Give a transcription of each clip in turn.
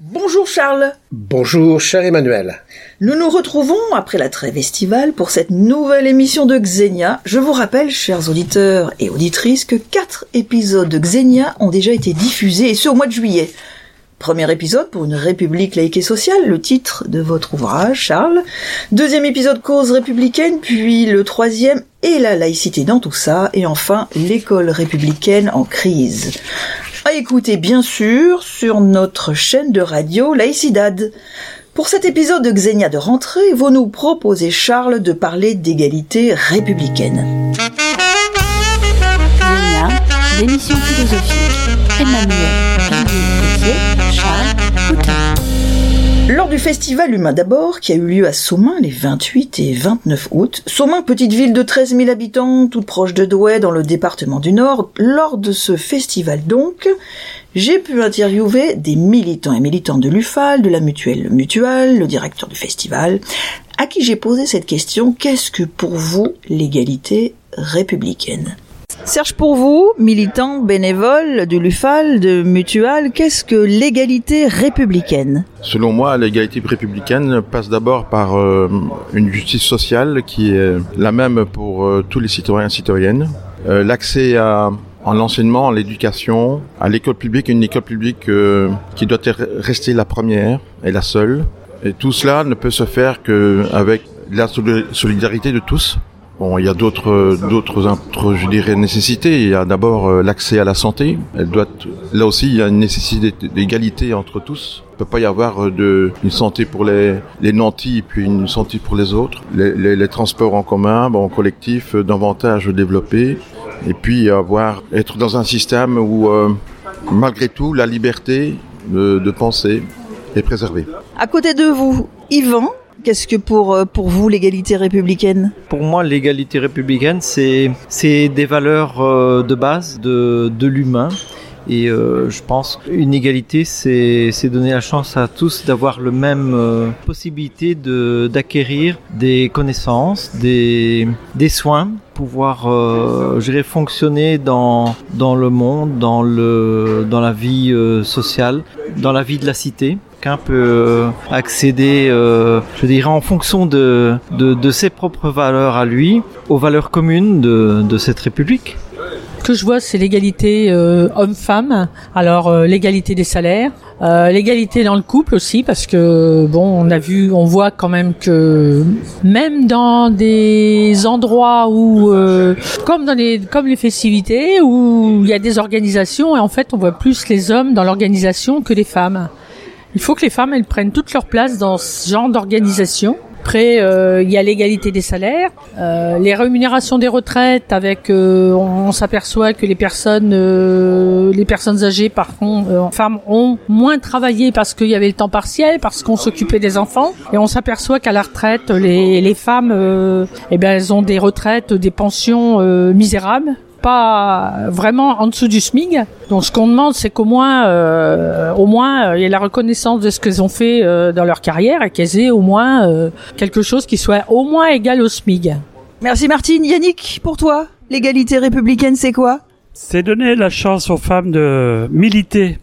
Bonjour Charles. Bonjour cher Emmanuel. Nous nous retrouvons après la trêve estivale pour cette nouvelle émission de Xenia. Je vous rappelle, chers auditeurs et auditrices, que quatre épisodes de Xenia ont déjà été diffusés et ce au mois de juillet. Premier épisode pour une république laïque et sociale, le titre de votre ouvrage, Charles. Deuxième épisode cause républicaine, puis le troisième et la laïcité dans tout ça, et enfin l'école républicaine en crise. À écouter bien sûr sur notre chaîne de radio Laïcidad. Pour cet épisode de Xenia de rentrée, vous nous proposez, Charles, de parler d'égalité républicaine. Xenia, Charles. Du festival Humain d'abord, qui a eu lieu à Somain les 28 et 29 août, Somain, petite ville de 13 000 habitants, toute proche de Douai dans le département du Nord, lors de ce festival donc, j'ai pu interviewer des militants et militantes de l'UFAL, de la mutuelle Mutual, le directeur du festival, à qui j'ai posé cette question, qu'est-ce que pour vous l'égalité républicaine? Serge, pour vous, militant bénévole de l'UFAL, de Mutual, qu'est-ce que l'égalité républicaine? Selon moi, l'égalité républicaine passe d'abord par euh, une justice sociale qui est la même pour euh, tous les citoyens et citoyennes. Euh, L'accès à en l'enseignement, à l'éducation, à l'école publique, une école publique qui doit rester la première et la seule. Et tout cela ne peut se faire qu'avec la solidarité de tous. Bon, il y a d'autres, d'autres, je dirais, nécessités. Il y a d'abord euh, l'accès à la santé. Elle doit, là aussi, il y a une nécessité d'égalité entre tous. Il ne peut pas y avoir euh, de, une santé pour les, les nantis puis une santé pour les autres. Les, les, les transports en commun, bon, collectif, davantage développés. Et puis avoir, être dans un système où, euh, malgré tout, la liberté de, de penser est préservée. À côté de vous, Yvan, Qu'est-ce que pour, euh, pour vous l'égalité républicaine? Pour moi, l'égalité républicaine, c'est, c'est des valeurs euh, de base de, de l'humain. Et euh, je pense une égalité, c'est, c'est donner la chance à tous d'avoir le même possibilité de, d'acquérir des connaissances, des, des soins, pouvoir, je fonctionner dans, dans le monde, dans, le, dans la vie sociale, dans la vie de la cité qu'un peut euh, accéder, euh, je dirais, en fonction de, de, de, ses propres valeurs à lui, aux valeurs communes de, de cette République. Ce que je vois, c'est l'égalité euh, homme-femme. Alors euh, l'égalité des salaires, euh, l'égalité dans le couple aussi, parce que bon, on a vu, on voit quand même que même dans des endroits où, comme dans les, comme les festivités, où il y a des organisations, et en fait, on voit plus les hommes dans l'organisation que les femmes. Il faut que les femmes elles prennent toute leur place dans ce genre d'organisation. Après, euh, il y a l'égalité des salaires, euh, les rémunérations des retraites. Avec, euh, on, s'aperçoit que les personnes, euh, les personnes âgées, par contre, euh, femmes, ont moins travaillé parce qu'il y avait le temps partiel, parce qu'on s'occupait des enfants. Et on s'aperçoit qu'à la retraite, les, les femmes, eh ben, elles ont des retraites, des pensions misérables pas vraiment en dessous du SMIC. Donc ce qu'on demande, c'est qu'au moins, euh, au moins, il y ait la reconnaissance de ce qu'elles ont fait euh, dans leur carrière et qu'elles aient au moins euh, quelque chose qui soit au moins égal au SMIC. Merci Martine. Yannick, pour toi, l'égalité républicaine, c'est quoi? C'est donner la chance aux femmes de militer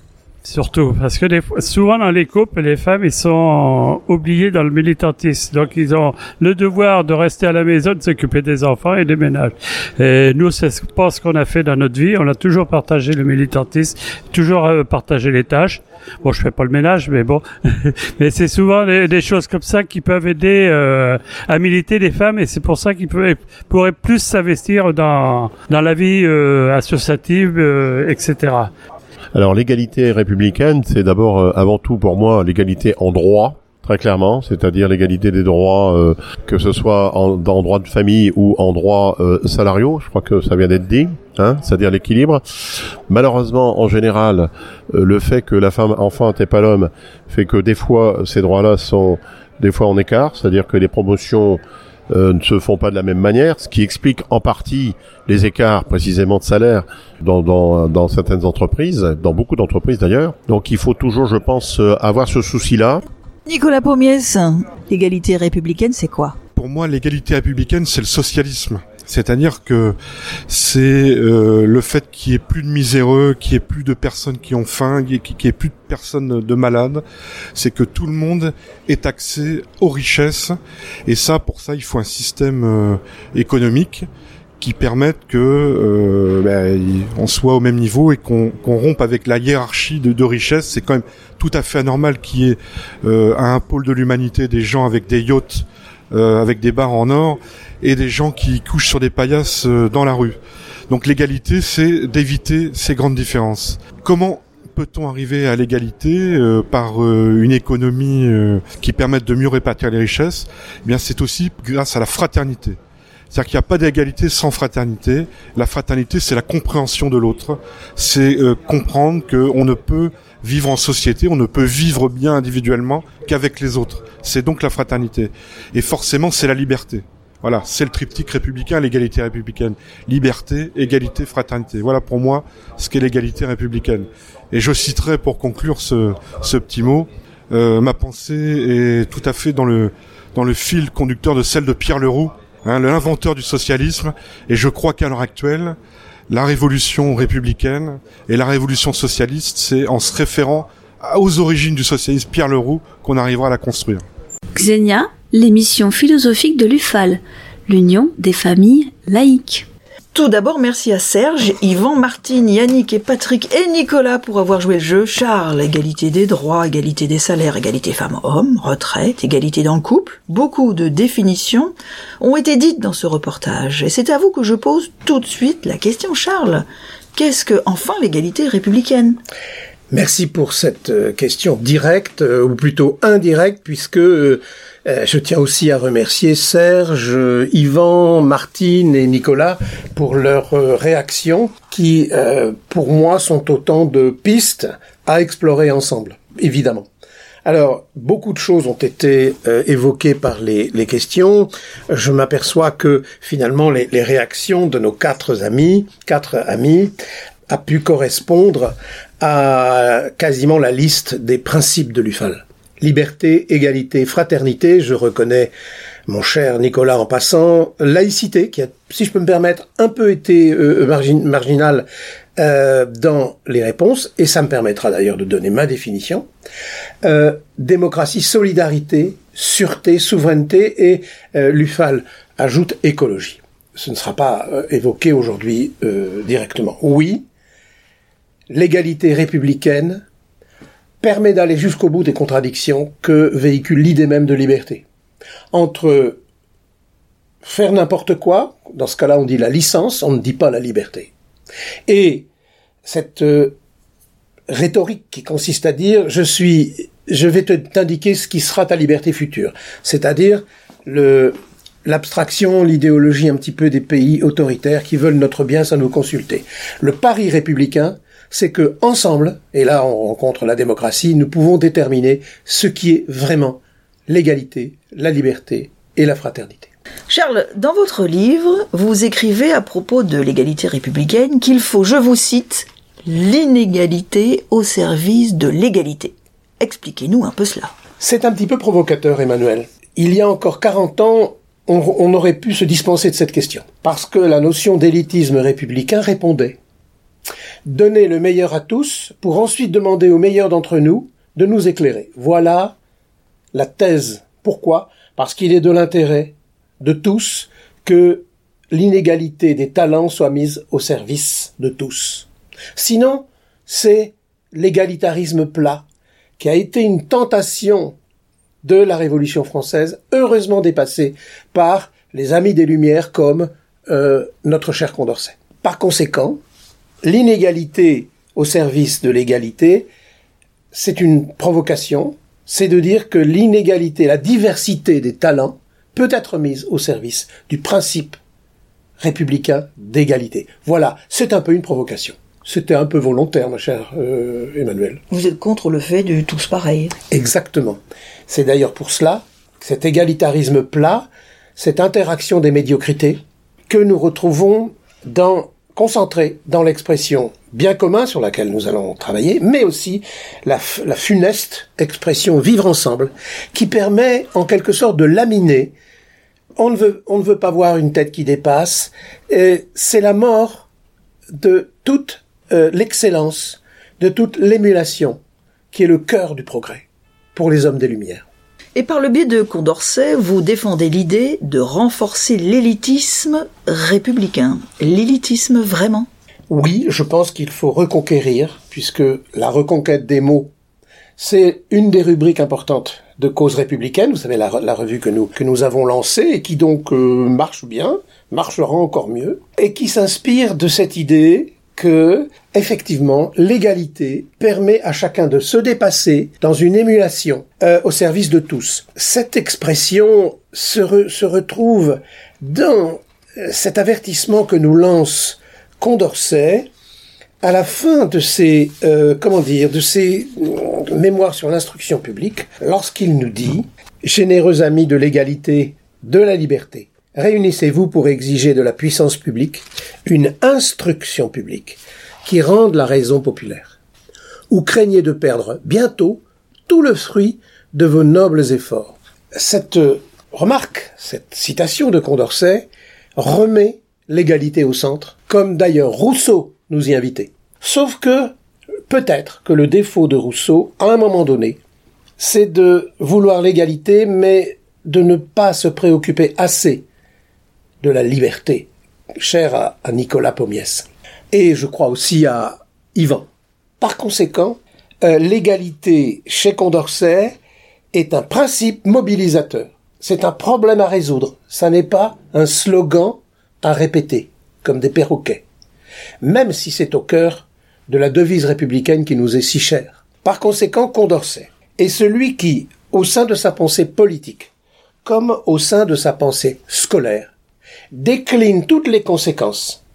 Surtout, parce que des fois, souvent dans les couples, les femmes, ils sont oubliées dans le militantisme. Donc, ils ont le devoir de rester à la maison, de s'occuper des enfants et des ménages. Et nous, c'est pas ce qu'on a fait dans notre vie. On a toujours partagé le militantisme, toujours euh, partagé les tâches. Bon, je fais pas le ménage, mais bon. mais c'est souvent des, des, choses comme ça qui peuvent aider euh, à militer les femmes et c'est pour ça qu'ils pourraient plus s'investir dans, dans la vie euh, associative, euh, etc. Alors l'égalité républicaine, c'est d'abord euh, avant tout pour moi l'égalité en droit, très clairement, c'est-à-dire l'égalité des droits, euh, que ce soit en, dans droit de famille ou en droit euh, salariaux, je crois que ça vient d'être dit, hein, c'est-à-dire l'équilibre. Malheureusement, en général, euh, le fait que la femme enfante et pas l'homme fait que des fois ces droits-là sont des fois en écart, c'est-à-dire que les promotions euh, ne se font pas de la même manière, ce qui explique en partie les écarts précisément de salaire dans, dans, dans certaines entreprises, dans beaucoup d'entreprises d'ailleurs. Donc il faut toujours, je pense, euh, avoir ce souci-là. Nicolas Pommiès, l'égalité républicaine, c'est quoi? Pour moi, l'égalité républicaine, c'est le socialisme. C'est-à-dire que c'est euh, le fait qu'il y ait plus de miséreux, qu'il y ait plus de personnes qui ont faim, qu'il y ait plus de personnes de malades, c'est que tout le monde ait accès aux richesses. Et ça, pour ça, il faut un système euh, économique qui permette que euh, ben, on soit au même niveau et qu'on rompe avec la hiérarchie de, de richesse. C'est quand même tout à fait anormal qu'il y ait à un pôle de l'humanité des gens avec des yachts, euh, avec des bars en or et des gens qui couchent sur des paillasses euh, dans la rue. Donc l'égalité, c'est d'éviter ces grandes différences. Comment peut-on arriver à l'égalité euh, par euh, une économie euh, qui permette de mieux répartir les richesses? Eh Bien, c'est aussi grâce à la fraternité. C'est-à-dire qu'il n'y a pas d'égalité sans fraternité. La fraternité, c'est la compréhension de l'autre. C'est comprendre qu'on ne peut vivre en société, on ne peut vivre bien individuellement qu'avec les autres. C'est donc la fraternité. Et forcément, c'est la liberté. Voilà, c'est le triptyque républicain, l'égalité républicaine. Liberté, égalité, fraternité. Voilà pour moi ce qu'est l'égalité républicaine. Et je citerai pour conclure ce, ce petit mot, euh, ma pensée est tout à fait dans le, dans le fil conducteur de celle de Pierre Leroux, hein, l'inventeur du socialisme. Et je crois qu'à l'heure actuelle, la révolution républicaine et la révolution socialiste, c'est en se référant aux origines du socialisme Pierre Leroux qu'on arrivera à la construire. Xenia, l'émission philosophique de l'UFAL, l'Union des familles laïques. Tout d'abord, merci à Serge, Yvan, Martine, Yannick et Patrick et Nicolas pour avoir joué le jeu. Charles, égalité des droits, égalité des salaires, égalité femmes-hommes, retraite, égalité dans le couple. Beaucoup de définitions ont été dites dans ce reportage. Et c'est à vous que je pose tout de suite la question, Charles. Qu'est-ce que, enfin, l'égalité républicaine? Merci pour cette euh, question directe, euh, ou plutôt indirecte, puisque euh, je tiens aussi à remercier Serge, Yvan, Martine et Nicolas pour leurs réactions, qui, pour moi, sont autant de pistes à explorer ensemble, évidemment. Alors, beaucoup de choses ont été évoquées par les, les questions. Je m'aperçois que finalement, les, les, réactions de nos quatre amis, quatre amis, a pu correspondre à quasiment la liste des principes de l'UFAL. Liberté, égalité, fraternité, je reconnais mon cher Nicolas en passant, laïcité, qui a, si je peux me permettre, un peu été euh, marginal euh, dans les réponses, et ça me permettra d'ailleurs de donner ma définition. Euh, démocratie, solidarité, sûreté, souveraineté, et euh, l'UFAL ajoute écologie. Ce ne sera pas euh, évoqué aujourd'hui euh, directement. Oui, l'égalité républicaine permet d'aller jusqu'au bout des contradictions que véhicule l'idée même de liberté. Entre faire n'importe quoi, dans ce cas-là on dit la licence, on ne dit pas la liberté. Et cette euh, rhétorique qui consiste à dire je suis je vais t'indiquer ce qui sera ta liberté future, c'est-à-dire l'abstraction, l'idéologie un petit peu des pays autoritaires qui veulent notre bien sans nous consulter. Le pari républicain, c'est que ensemble, et là on rencontre la démocratie, nous pouvons déterminer ce qui est vraiment l'égalité, la liberté et la fraternité. Charles, dans votre livre, vous écrivez à propos de l'égalité républicaine qu'il faut, je vous cite, l'inégalité au service de l'égalité. Expliquez-nous un peu cela. C'est un petit peu provocateur, Emmanuel. Il y a encore 40 ans, on, on aurait pu se dispenser de cette question, parce que la notion d'élitisme républicain répondait donner le meilleur à tous pour ensuite demander aux meilleurs d'entre nous de nous éclairer. Voilà la thèse. Pourquoi? Parce qu'il est de l'intérêt de tous que l'inégalité des talents soit mise au service de tous. Sinon, c'est l'égalitarisme plat qui a été une tentation de la Révolution française, heureusement dépassée par les amis des Lumières comme euh, notre cher Condorcet. Par conséquent, l'inégalité au service de l'égalité, c'est une provocation, c'est de dire que l'inégalité, la diversité des talents peut être mise au service du principe républicain d'égalité. Voilà, c'est un peu une provocation. C'était un peu volontaire, ma chère euh, Emmanuel. Vous êtes contre le fait de tous pareil. Exactement. C'est d'ailleurs pour cela, cet égalitarisme plat, cette interaction des médiocrités, que nous retrouvons dans concentré dans l'expression bien commun sur laquelle nous allons travailler, mais aussi la, funeste expression vivre ensemble, qui permet en quelque sorte de laminer on ne veut, pas voir une tête qui dépasse. C'est la mort de toute euh, l'excellence, de toute l'émulation, qui est le cœur du progrès pour les hommes des Lumières. Et par le biais de Condorcet, vous défendez l'idée de renforcer l'élitisme républicain. L'élitisme vraiment? Oui, je pense qu'il faut reconquérir, puisque la reconquête des mots, c'est une des rubriques importantes de cause républicaine. Vous savez, la, revue que nous, avons lancée et qui donc euh, marche bien, marchera encore mieux, et qui s'inspire de cette idée que, effectivement, l'égalité permet à chacun de se dépasser dans une émulation euh, au service de tous. Cette expression se, se retrouve dans euh, cet avertissement que nous lance Condorcet à la fin de ses, euh, comment dire, de ses mémoires sur l'instruction publique, lorsqu'il nous dit, généreux amis de l'égalité, de la liberté, réunissez-vous pour exiger de la puissance publique une instruction publique qui rende la raison populaire. Ou craignez de perdre bientôt tout le fruit de vos nobles efforts. Cette remarque, cette citation de Condorcet remet l'égalité au centre, comme d'ailleurs Rousseau nous y invitait. Sauf que peut-être que le défaut de Rousseau, à un moment donné, c'est de vouloir l'égalité, mais de ne pas se préoccuper assez de la liberté, chère à, Nicolas Pommiès, et je crois aussi à Ivan. Par conséquent, euh, l'égalité chez Condorcet est un principe mobilisateur. C'est un problème à résoudre. Ça n'est pas un slogan à répéter, comme des perroquets. Même si c'est au cœur de la devise républicaine qui nous est si chère. Par conséquent, Condorcet est celui qui, au sein de sa pensée politique, comme au sein de sa pensée scolaire, décline toutes les conséquences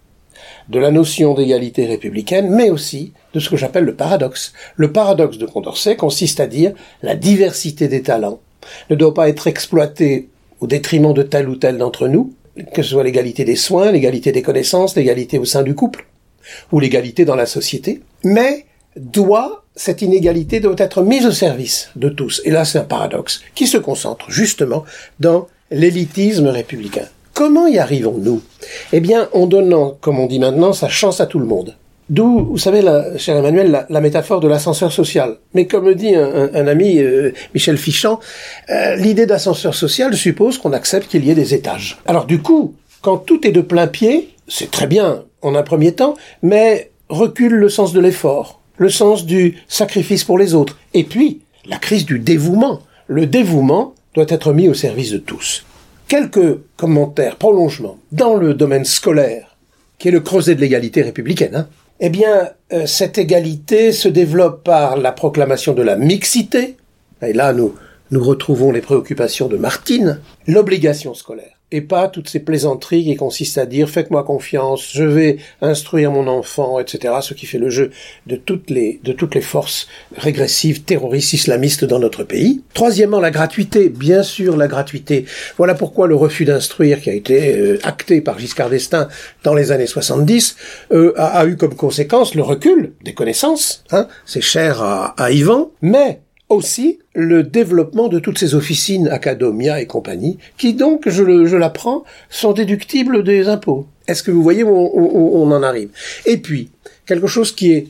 de la notion d'égalité républicaine, mais aussi de ce que j'appelle le paradoxe. Le paradoxe de Condorcet consiste à dire la diversité des talents ne doit pas être exploitée au détriment de tel ou tel d'entre nous, que ce soit l'égalité des soins, l'égalité des connaissances, l'égalité au sein du couple, ou l'égalité dans la société, mais doit, cette inégalité doit être mise au service de tous. Et là, c'est un paradoxe qui se concentre justement dans l'élitisme républicain. Comment y arrivons-nous? Eh bien, en donnant, comme on dit maintenant, sa chance à tout le monde. D'où, vous savez, la, cher Emmanuel, la, métaphore de l'ascenseur social. Mais comme le dit un, ami, euh, Michel Fichant, euh, l'idée d'ascenseur social suppose qu'on accepte qu'il y ait des étages. Alors du coup, quand tout est de plein pied, c'est très bien en un premier temps, mais recule le sens de l'effort, le sens du sacrifice pour les autres, et puis la crise du dévouement. Le dévouement doit être mis au service de tous quelques commentaires, prolongements dans le domaine scolaire, qui est le creuset de l'égalité républicaine. Hein. Eh bien, euh, cette égalité se développe par la proclamation de la mixité, et là nous, nous retrouvons les préoccupations de Martine, l'obligation scolaire et pas toutes ces plaisanteries qui consistent à dire faites-moi confiance, je vais instruire mon enfant, etc. Ce qui fait le jeu de toutes les de toutes les forces régressives terroristes islamistes dans notre pays. Troisièmement, la gratuité, bien sûr la gratuité. Voilà pourquoi le refus d'instruire qui a été euh, acté par Giscard d'Estaing dans les années 70 euh, a, a, eu comme conséquence le recul des connaissances. Hein C'est cher à, à Ivan, mais aussi le développement de toutes ces officines, Academia et compagnie, qui donc, je, l'apprends, sont déductibles des impôts. Est-ce que vous voyez où on, en arrive? Et puis, quelque chose qui est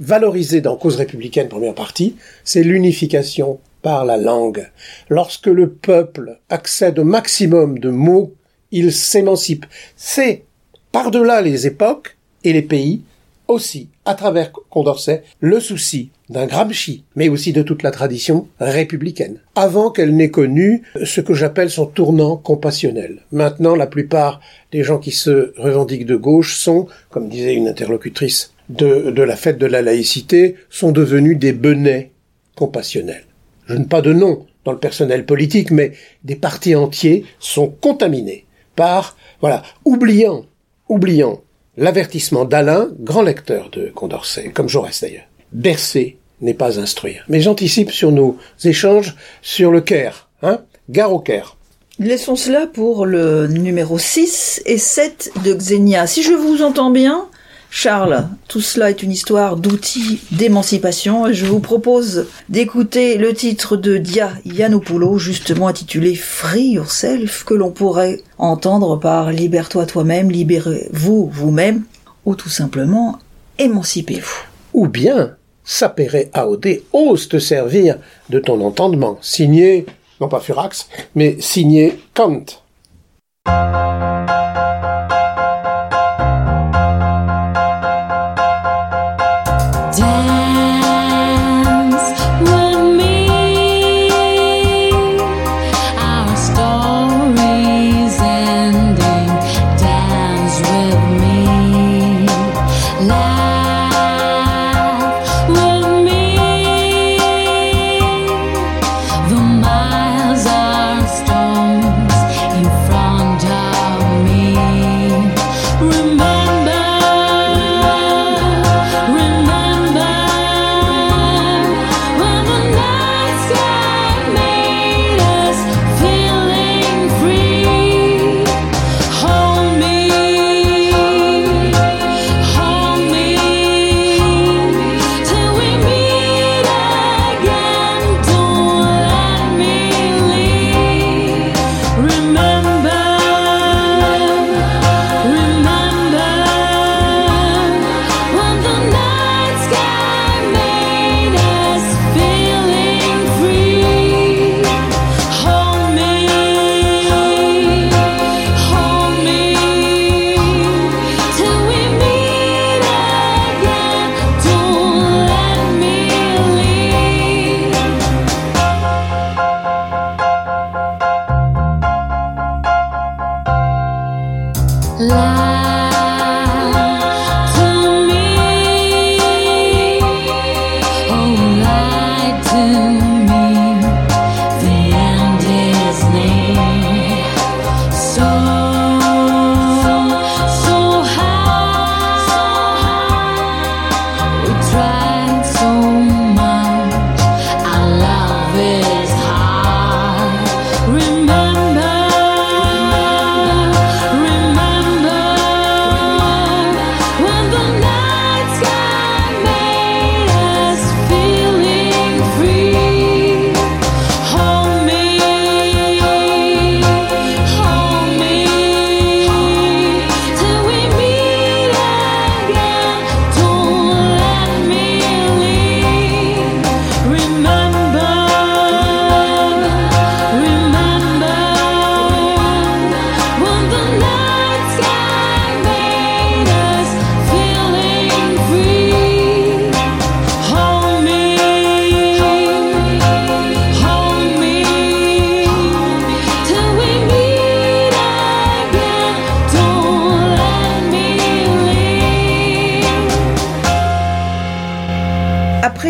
valorisé dans Cause républicaine, première partie, c'est l'unification par la langue. Lorsque le peuple accède au maximum de mots, il s'émancipe. C'est, par-delà les époques et les pays, aussi, à travers Condorcet, le souci d'un Gramsci, mais aussi de toute la tradition républicaine, avant qu'elle n'ait connu ce que j'appelle son tournant compassionnel. Maintenant, la plupart des gens qui se revendiquent de gauche sont, comme disait une interlocutrice de, la fête de la laïcité, sont devenus des benets compassionnels. Je n'ai pas de nom dans le personnel politique, mais des partis entiers sont contaminés par, voilà, oubliant, oubliant l'avertissement d'Alain, grand lecteur de Condorcet, comme Jaurès d'ailleurs. Bercer n'est pas instruire. Mais j'anticipe sur nos échanges sur le Caire, hein Gare au Caire. Laissons cela pour le numéro 6 et 7 de Xenia. Si je vous entends bien, Charles, tout cela est une histoire d'outils d'émancipation et je vous propose d'écouter le titre de Dia Yannopoulou, justement intitulé Free Yourself, que l'on pourrait entendre par Libère-toi toi-même, libérez-vous vous-même, ou tout simplement émancipez-vous. Ou bien, Sapere Aode ose te servir de ton entendement, signé, non pas Furax, mais signé Kant.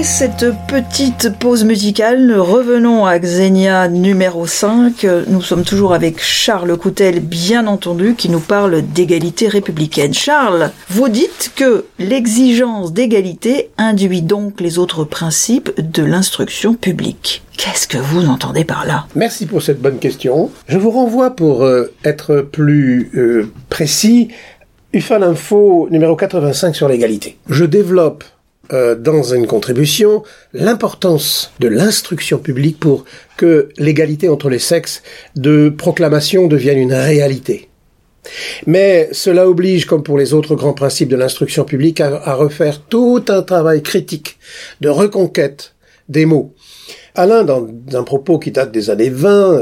Cette petite pause musicale, revenons à Xenia numéro 5. Nous sommes toujours avec Charles Coutel, bien entendu, qui nous parle d'égalité républicaine. Charles, vous dites que l'exigence d'égalité induit donc les autres principes de l'instruction publique. Qu'est-ce que vous entendez par là? Merci pour cette bonne question. Je vous renvoie pour euh, être plus euh, précis UFA Info numéro 85 sur l'égalité. Je développe euh, dans une contribution l'importance de l'instruction publique pour que l'égalité entre les sexes de proclamation devienne une réalité. Mais cela oblige, comme pour les autres grands principes de l'instruction publique, à, refaire tout un travail critique de reconquête des mots. Alain, dans un propos qui date des années 20,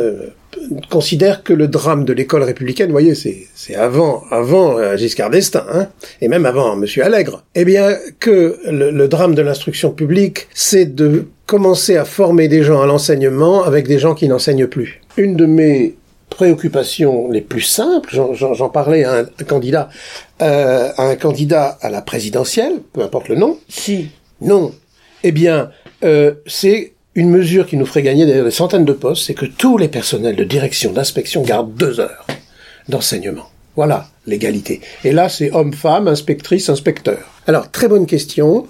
considère que le drame de l'école républicaine, vous voyez, c'est avant avant euh, Giscard d'Estaing, hein, et même avant Monsieur Allègre, eh bien que le, drame de l'instruction publique, c'est de commencer à former des gens à l'enseignement avec des gens qui n'enseignent plus. Une de mes préoccupations les plus simples, j'en parlais à un candidat, euh, à un candidat à la présidentielle, peu importe le nom. Si. Non. Eh bien, euh, c'est une mesure qui nous ferait gagner des centaines de postes, c'est que tous les personnels de direction, d'inspection gardent deux heures d'enseignement. Voilà l'égalité. Et là, c'est homme-femme, inspectrice, inspecteur. Alors, très bonne question.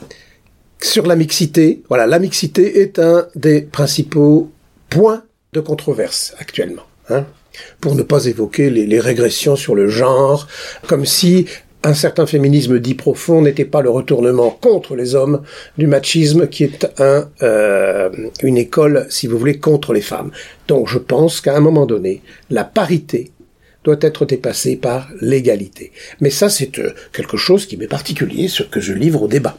Sur la mixité, voilà, la mixité est un des principaux points de controverse actuellement. Hein, pour ne pas évoquer les, les, régressions sur le genre, comme si un certain féminisme dit profond n'était pas le retournement contre les hommes du machisme qui est un, euh, une école, si vous voulez, contre les femmes. Donc je pense qu'à un moment donné, la parité doit être dépassée par l'égalité. Mais ça, c'est euh, quelque chose qui m'est particulier, ce que je livre au débat.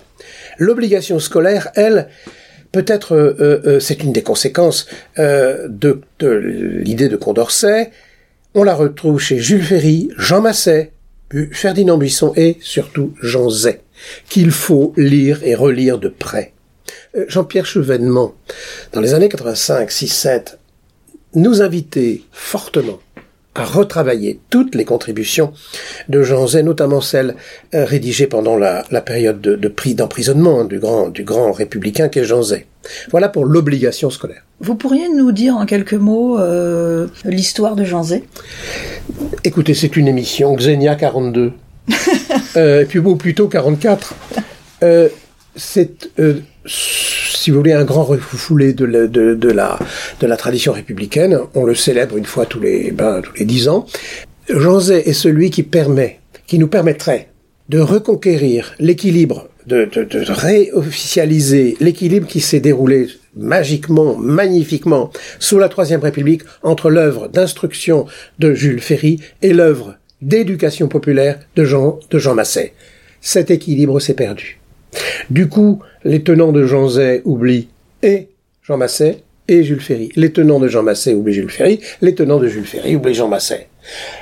L'obligation scolaire, elle, peut-être, euh, c'est une des conséquences de, de l'idée de Condorcet. On la retrouve chez Jules Ferry, Jean Masset, Ferdinand Buisson et surtout Jean Zay, qu'il faut lire et relire de près. Euh, Jean-Pierre Chevènement, dans les années 85, 6, 7, nous invitait fortement à retravailler toutes les contributions de Jean Zay, notamment celles euh, rédigées pendant la, période de, prix d'emprisonnement du grand, du grand républicain qu'est Jean Zay. Voilà pour l'obligation scolaire. Vous pourriez nous dire en quelques mots euh, l'histoire de Jean Zay? Écoutez, c'est une émission, Xenia 42, euh, et puis ou plutôt 44. Euh, c'est, euh, si vous voulez, un grand refoulé de la, de, de, la, de la tradition républicaine. On le célèbre une fois tous les, ben, tous les dix ans. Jean Zay est celui qui permet, qui nous permettrait de reconquérir l'équilibre de, de, de réofficialiser l'équilibre qui s'est déroulé magiquement, magnifiquement, sous la Troisième République, entre l'œuvre d'instruction de Jules Ferry et l'œuvre d'éducation populaire de Jean, de Jean Masset. Cet équilibre s'est perdu. Du coup, les tenants de Jean Zay oublient et Jean Masset et Jules Ferry. Les tenants de Jean Masset oublient Jules Ferry, les tenants de Jules Ferry oublient Jean Masset.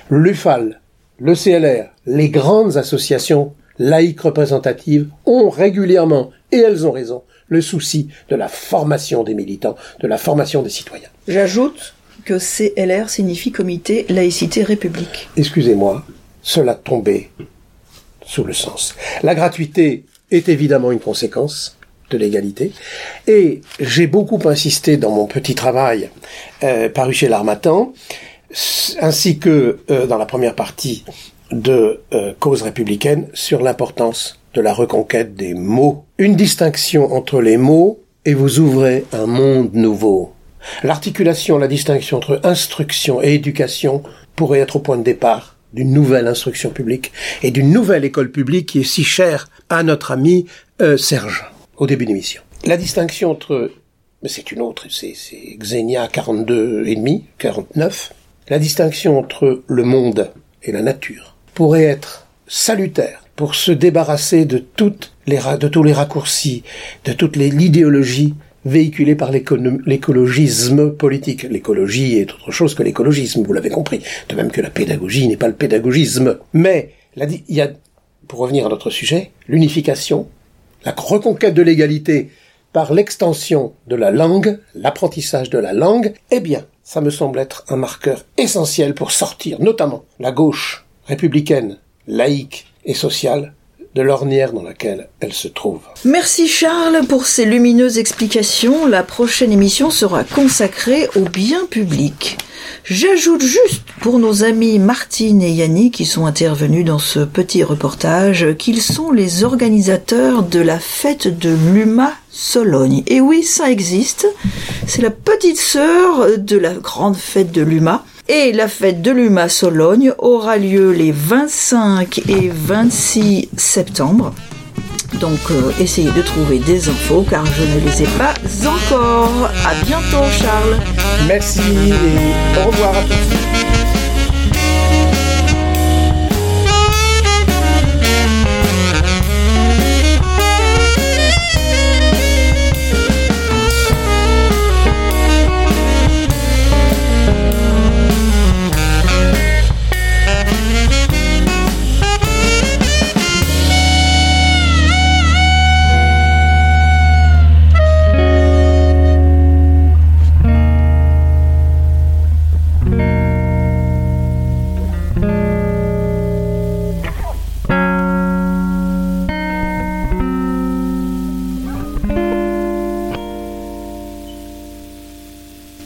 L'UFAL, le CLR, les grandes associations laïques représentatives ont régulièrement, et elles ont raison, le souci de la formation des militants, de la formation des citoyens. J'ajoute que CLR signifie Comité Laïcité République. Excusez-moi, cela tombait sous le sens. La gratuité est évidemment une conséquence de l'égalité. Et j'ai beaucoup insisté dans mon petit travail euh, paru chez l'Armatan, ainsi que euh, dans la première partie de euh, cause républicaine sur l'importance de la reconquête des mots. Une distinction entre les mots et vous ouvrez un monde nouveau. L'articulation, la distinction entre instruction et éducation pourrait être au point de départ d'une nouvelle instruction publique et d'une nouvelle école publique qui est si chère à notre ami euh, Serge au début de l'émission. La distinction entre, mais c'est une autre, c'est Xenia 42 et demi, 49. La distinction entre le monde et la nature pourrait être salutaire pour se débarrasser de toutes les de tous les raccourcis, de toute l'idéologie véhiculée par l'écologisme politique. L'écologie est autre chose que l'écologisme, vous l'avez compris. De même que la pédagogie n'est pas le pédagogisme. Mais il y a, pour revenir à notre sujet, l'unification, la reconquête de l'égalité par l'extension de la langue, l'apprentissage de la langue, eh bien, ça me semble être un marqueur essentiel pour sortir, notamment la gauche républicaine, laïque et sociale de l'ornière dans laquelle elle se trouve. Merci Charles pour ces lumineuses explications. La prochaine émission sera consacrée au bien public. J'ajoute juste pour nos amis Martine et Yannick qui sont intervenus dans ce petit reportage qu'ils sont les organisateurs de la fête de l'UMA Sologne. Et oui, ça existe. C'est la petite sœur de la grande fête de l'UMA et la fête de l'UMA Sologne aura lieu les 25 et 26 septembre. Donc euh, essayez de trouver des infos car je ne les ai pas encore. À bientôt Charles. Merci et au revoir à tous.